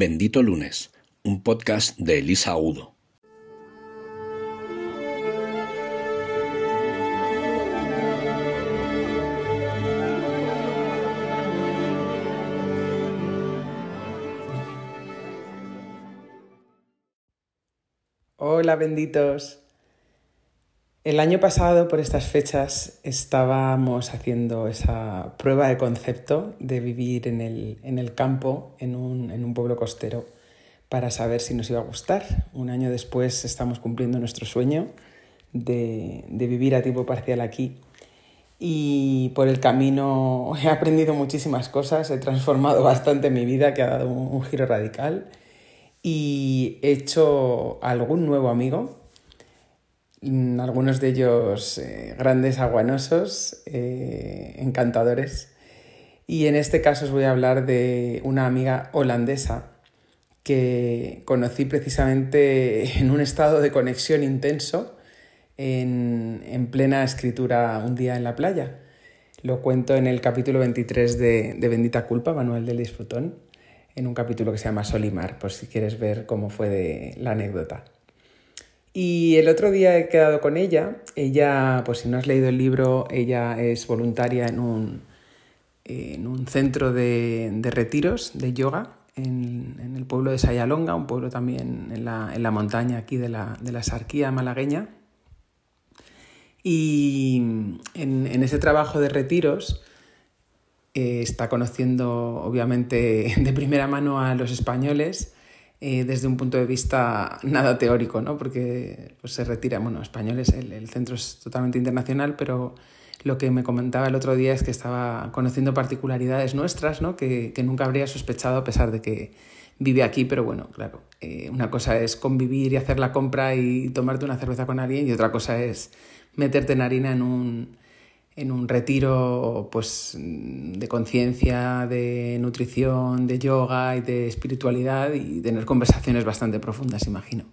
Bendito Lunes, un podcast de Elisa Udo. Hola benditos. El año pasado, por estas fechas, estábamos haciendo esa prueba de concepto de vivir en el, campo, en un, pueblo costero, para saber si nos iba a gustar. Un año después estamos cumpliendo nuestro sueño de, vivir a tiempo parcial aquí. Y por el camino he aprendido muchísimas cosas, he transformado bastante mi vida, que ha dado un, un giro radical. Y he hecho algún nuevo amigo algunos de ellos eh, grandes aguanosos, eh, encantadores. Y en este caso os voy a hablar de una amiga holandesa que conocí precisamente en un estado de conexión intenso en, plena escritura un día en la playa. Lo cuento en el capítulo 23 de, de Bendita Culpa, Manuel del Disfrutón, en un capítulo que se llama Solimar, por si quieres ver cómo fue la anécdota. Y el otro día he quedado con ella. Ella, pues si no has leído el libro, ella es voluntaria en un, en un centro de, de, retiros de yoga en, en, el pueblo de Sayalonga, un pueblo también en la, en la montaña aquí de la, de la Sarquía malagueña. Y en, en ese trabajo de retiros eh, está conociendo, obviamente, de primera mano a los españoles eh, desde un punto de vista nada teórico, ¿no? porque pues, se retira, bueno, español es el, el, centro es totalmente internacional, pero lo que me comentaba el otro día es que estaba conociendo particularidades nuestras ¿no? que, que nunca habría sospechado a pesar de que vive aquí, pero bueno, claro, eh, una cosa es convivir y hacer la compra y tomarte una cerveza con alguien y otra cosa es meterte en harina en un, en un retiro pues, de conciencia, de nutrición, de yoga y de espiritualidad y tener conversaciones bastante profundas, imagino.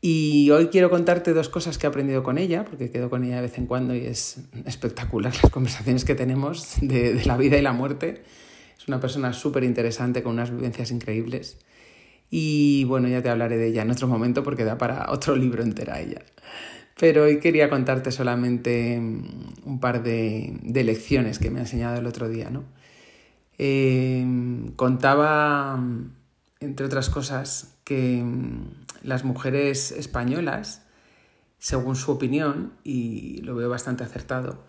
Y hoy quiero contarte dos cosas que he aprendido con ella, porque quedo con ella de vez en cuando y es espectacular las conversaciones que tenemos de, la vida y la muerte. Es una persona súper interesante con unas vivencias increíbles. Y bueno, ya te hablaré de ella en otro momento porque da para otro libro entera ella. Pero hoy quería contarte solamente mm, un par de, lecciones que me ha enseñado el otro día. ¿no? Eh, contaba, mm, entre otras cosas, que mm, las mujeres españolas, según su opinión, y lo veo bastante acertado,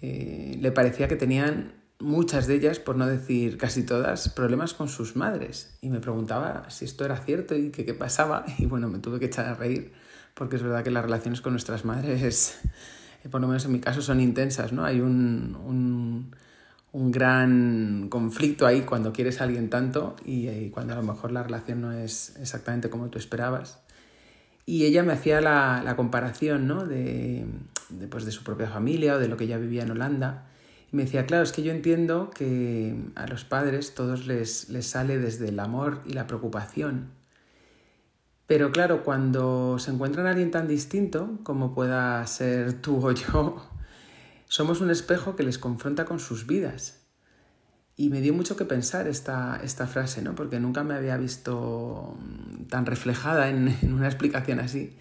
eh, le parecía que tenían muchas de ellas, por no decir casi todas, problemas con sus madres. Y me preguntaba si esto era cierto y qué pasaba. Y bueno, me tuve que echar a reír porque es verdad que las relaciones con nuestras madres, eh, por lo menos en mi caso, son intensas, ¿no? Hay un, un, un gran conflicto ahí cuando quieres a alguien tanto y, y, cuando a lo mejor la relación no es exactamente como tú esperabas. Y ella me hacía la, la comparación ¿no? de, de, pues de su propia familia o de lo que ella vivía en Holanda. Y me decía, claro, es que yo entiendo que a los padres todos les, les sale desde el amor y la preocupación pero claro, cuando se encuentran a alguien tan distinto como pueda ser tú o yo, somos un espejo que les confronta con sus vidas. Y me dio mucho que pensar esta, esta frase, ¿no? Porque nunca me había visto tan reflejada en, una explicación así.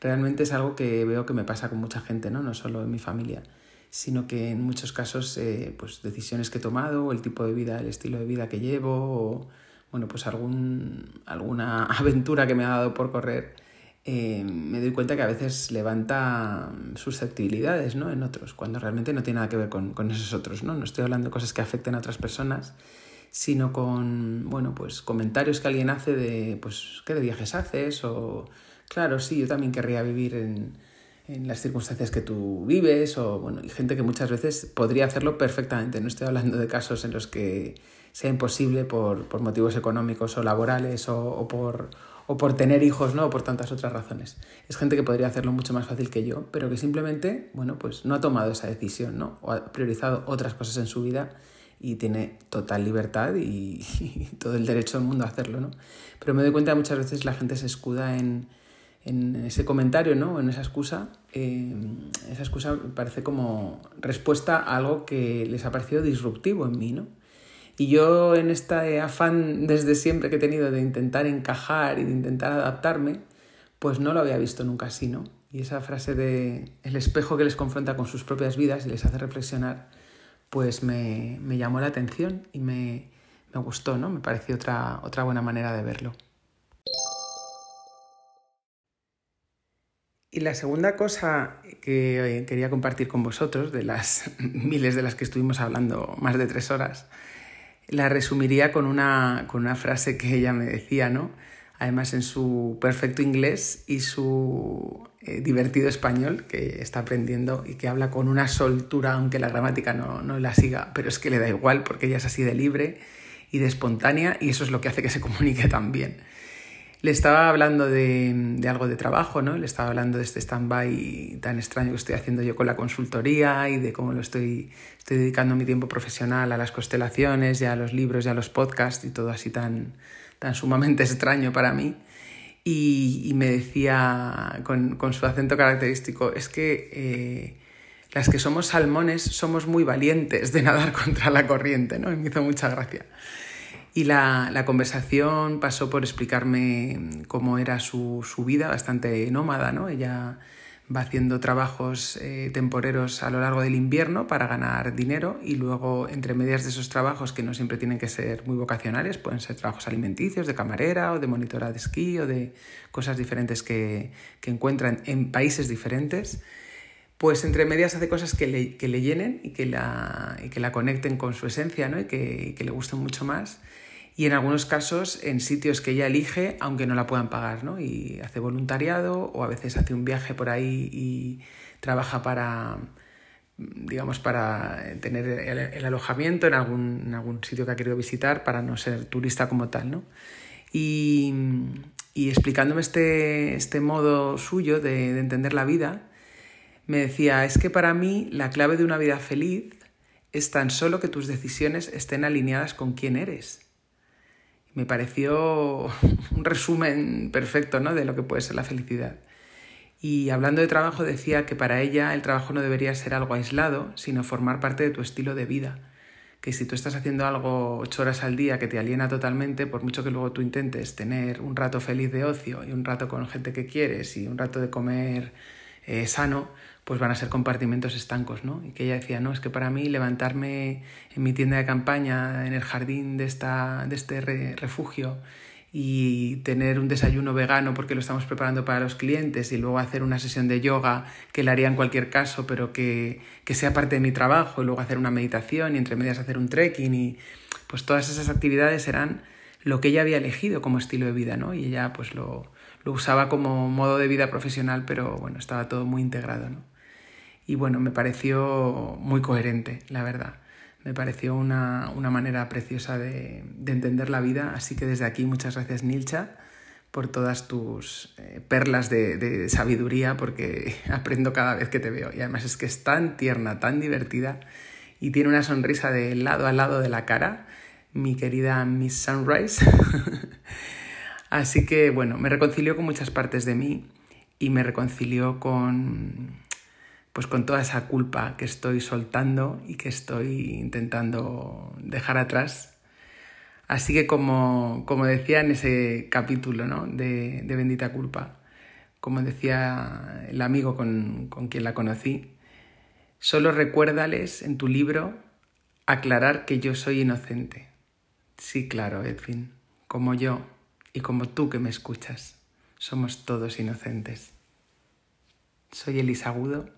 Realmente es algo que veo que me pasa con mucha gente, ¿no? No solo en mi familia, sino que en muchos casos, eh, pues decisiones que he tomado, el tipo de vida, el estilo de vida que llevo, bueno, pues algún, alguna aventura que me ha dado por correr, eh, me doy cuenta que a veces levanta susceptibilidades ¿no? en otros, cuando realmente no tiene nada que ver con, con, esos otros. ¿no? no estoy hablando de cosas que afecten a otras personas, sino con bueno, pues comentarios que alguien hace de pues, qué de viajes haces o claro, sí, yo también querría vivir en, en las circunstancias que tú vives o bueno, y gente que muchas veces podría hacerlo perfectamente. No estoy hablando de casos en los que sea imposible por, por motivos económicos o laborales o, o, por, o por tener hijos, ¿no? O por tantas otras razones. Es gente que podría hacerlo mucho más fácil que yo, pero que simplemente, bueno, pues no ha tomado esa decisión, ¿no? O ha priorizado otras cosas en su vida y tiene total libertad y, y todo el derecho del mundo a hacerlo, ¿no? Pero me doy cuenta que muchas veces la gente se escuda en, en ese comentario, ¿no? En esa excusa. Eh, esa excusa parece como respuesta a algo que les ha parecido disruptivo en mí, ¿no? Y yo en este afán desde siempre que he tenido de intentar encajar y de intentar adaptarme, pues no lo había visto nunca así, ¿no? Y esa frase de el espejo que les confronta con sus propias vidas y les hace reflexionar, pues me, me llamó la atención y me, me, gustó, ¿no? Me pareció otra, otra buena manera de verlo. Y la segunda cosa que quería compartir con vosotros, de las miles de las que estuvimos hablando más de tres horas, la resumiría con una, con una frase que ella me decía, ¿no? Además en su perfecto inglés y su eh, divertido español que está aprendiendo y que habla con una soltura, aunque la gramática no, no la siga, pero es que le da igual porque ella es así de libre y de espontánea y eso es lo que hace que se comunique tan bien le estaba hablando de, algo de trabajo, ¿no? Le estaba hablando de este stand-by tan extraño que estoy haciendo yo con la consultoría y de cómo lo estoy, estoy dedicando mi tiempo profesional a las constelaciones y a los libros y a los podcasts y todo así tan, tan sumamente extraño para mí. Y, me decía con, con, su acento característico, es que eh, las que somos salmones somos muy valientes de nadar contra la corriente, ¿no? Y me hizo mucha gracia. Y la, la, conversación pasó por explicarme cómo era su, su, vida, bastante nómada, ¿no? Ella va haciendo trabajos eh, temporeros a lo largo del invierno para ganar dinero y luego entre medias de esos trabajos que no siempre tienen que ser muy vocacionales, pueden ser trabajos alimenticios, de camarera o de monitora de esquí o de cosas diferentes que, que encuentran en países diferentes, pues entre medias hace cosas que le, que le llenen y que, la, y que la conecten con su esencia ¿no? y, que, que le gusten mucho más y en algunos casos en sitios que ella elige aunque no la puedan pagar, ¿no? Y hace voluntariado o a veces hace un viaje por ahí y trabaja para, digamos, para tener el, alojamiento en algún, en algún, sitio que ha querido visitar para no ser turista como tal, ¿no? Y, y explicándome este, este modo suyo de entender la vida, me decía, es que para mí la clave de una vida feliz es tan solo que tus decisiones estén alineadas con quién eres me pareció un resumen perfecto ¿no? de lo que puede ser la felicidad. Y hablando de trabajo decía que para ella el trabajo no debería ser algo aislado, sino formar parte de tu estilo de vida. Que si tú estás haciendo algo ocho horas al día que te aliena totalmente, por mucho que luego tú intentes tener un rato feliz de ocio y un rato con gente que quieres y un rato de comer eh, sano, pues van a ser compartimentos estancos, ¿no? Y que ella decía, no, es que para mí levantarme en mi tienda de campaña, en el jardín de, esta, de este refugio, y tener un desayuno vegano porque lo estamos preparando para los clientes y luego hacer una sesión de yoga que la haría en cualquier caso, pero que, que sea parte de mi trabajo, y luego hacer una meditación y entre medias hacer un trekking y pues todas esas actividades eran lo que ella había elegido como estilo de vida, ¿no? Y ella pues lo, lo usaba como modo de vida profesional, pero bueno, estaba todo muy integrado, ¿no? Y bueno, me pareció muy coherente, la verdad. Me pareció una, manera preciosa de, entender la vida, así que desde aquí muchas gracias Nilcha por todas tus eh, perlas de, sabiduría, porque aprendo cada vez que te veo. Y además es que es tan tierna, tan divertida y tiene una sonrisa de lado a lado de la cara, mi querida Miss Sunrise. Así que bueno, me reconcilió con muchas partes de mí y me reconcilió con, pues con toda esa culpa que estoy soltando y que estoy intentando dejar atrás. Así que como, como decía en ese capítulo ¿no? de, Bendita Culpa, como decía el amigo con, con quien la conocí, solo recuérdales en tu libro aclarar que yo soy inocente. Sí, claro, Edwin, como yo y como tú que me escuchas, somos todos inocentes. Soy Elisa Agudo